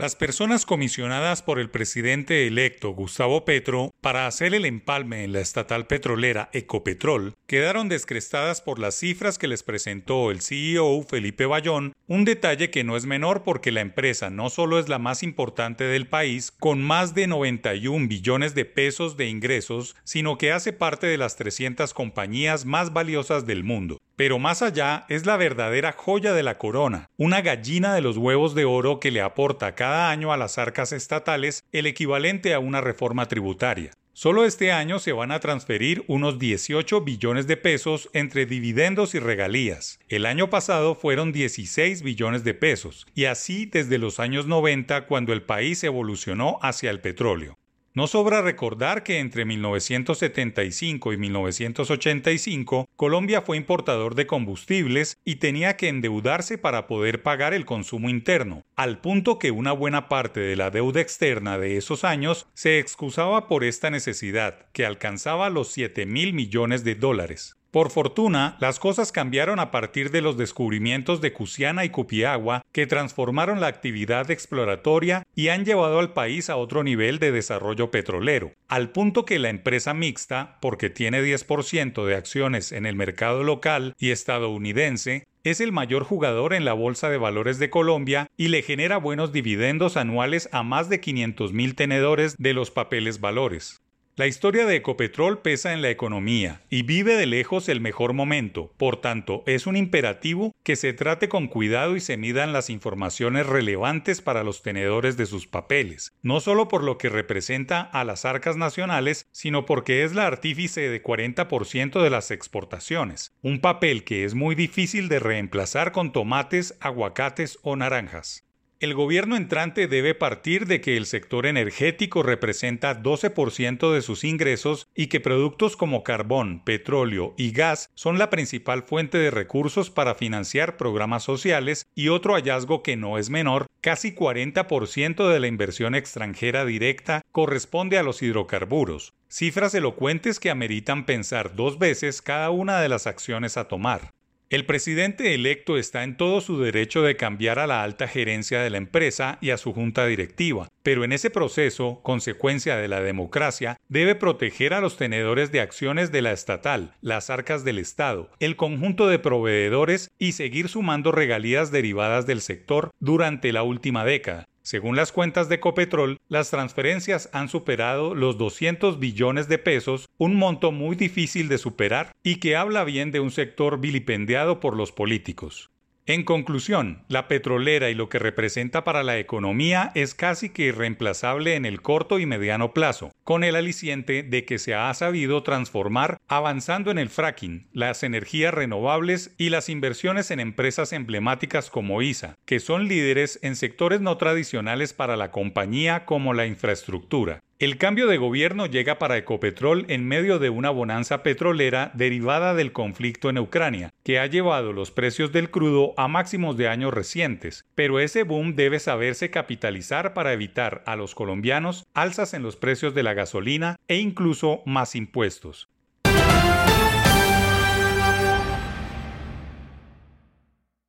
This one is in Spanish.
Las personas comisionadas por el presidente electo Gustavo Petro para hacer el empalme en la estatal petrolera Ecopetrol quedaron descrestadas por las cifras que les presentó el CEO Felipe Bayón, un detalle que no es menor porque la empresa no solo es la más importante del país, con más de 91 billones de pesos de ingresos, sino que hace parte de las 300 compañías más valiosas del mundo. Pero más allá es la verdadera joya de la corona, una gallina de los huevos de oro que le aporta cada año a las arcas estatales el equivalente a una reforma tributaria. Solo este año se van a transferir unos 18 billones de pesos entre dividendos y regalías. El año pasado fueron 16 billones de pesos, y así desde los años 90 cuando el país evolucionó hacia el petróleo. No sobra recordar que entre 1975 y 1985 Colombia fue importador de combustibles y tenía que endeudarse para poder pagar el consumo interno, al punto que una buena parte de la deuda externa de esos años se excusaba por esta necesidad, que alcanzaba los 7 mil millones de dólares. Por fortuna, las cosas cambiaron a partir de los descubrimientos de Cusiana y Cupiagua que transformaron la actividad exploratoria y han llevado al país a otro nivel de desarrollo petrolero, al punto que la empresa mixta, porque tiene 10% de acciones en el mercado local y estadounidense, es el mayor jugador en la Bolsa de Valores de Colombia y le genera buenos dividendos anuales a más de 500 mil tenedores de los papeles valores. La historia de Ecopetrol pesa en la economía y vive de lejos el mejor momento, por tanto es un imperativo que se trate con cuidado y se midan las informaciones relevantes para los tenedores de sus papeles, no solo por lo que representa a las arcas nacionales, sino porque es la artífice de 40% de las exportaciones, un papel que es muy difícil de reemplazar con tomates, aguacates o naranjas. El gobierno entrante debe partir de que el sector energético representa 12% de sus ingresos y que productos como carbón, petróleo y gas son la principal fuente de recursos para financiar programas sociales y otro hallazgo que no es menor, casi 40% de la inversión extranjera directa corresponde a los hidrocarburos, cifras elocuentes que ameritan pensar dos veces cada una de las acciones a tomar. El presidente electo está en todo su derecho de cambiar a la alta gerencia de la empresa y a su junta directiva, pero en ese proceso, consecuencia de la democracia, debe proteger a los tenedores de acciones de la estatal, las arcas del Estado, el conjunto de proveedores y seguir sumando regalías derivadas del sector durante la última década, según las cuentas de Ecopetrol, las transferencias han superado los 200 billones de pesos, un monto muy difícil de superar y que habla bien de un sector vilipendiado por los políticos. En conclusión, la petrolera y lo que representa para la economía es casi que irreemplazable en el corto y mediano plazo, con el aliciente de que se ha sabido transformar avanzando en el fracking, las energías renovables y las inversiones en empresas emblemáticas como ISA, que son líderes en sectores no tradicionales para la compañía como la infraestructura. El cambio de gobierno llega para Ecopetrol en medio de una bonanza petrolera derivada del conflicto en Ucrania, que ha llevado los precios del crudo a máximos de años recientes, pero ese boom debe saberse capitalizar para evitar a los colombianos alzas en los precios de la gasolina e incluso más impuestos.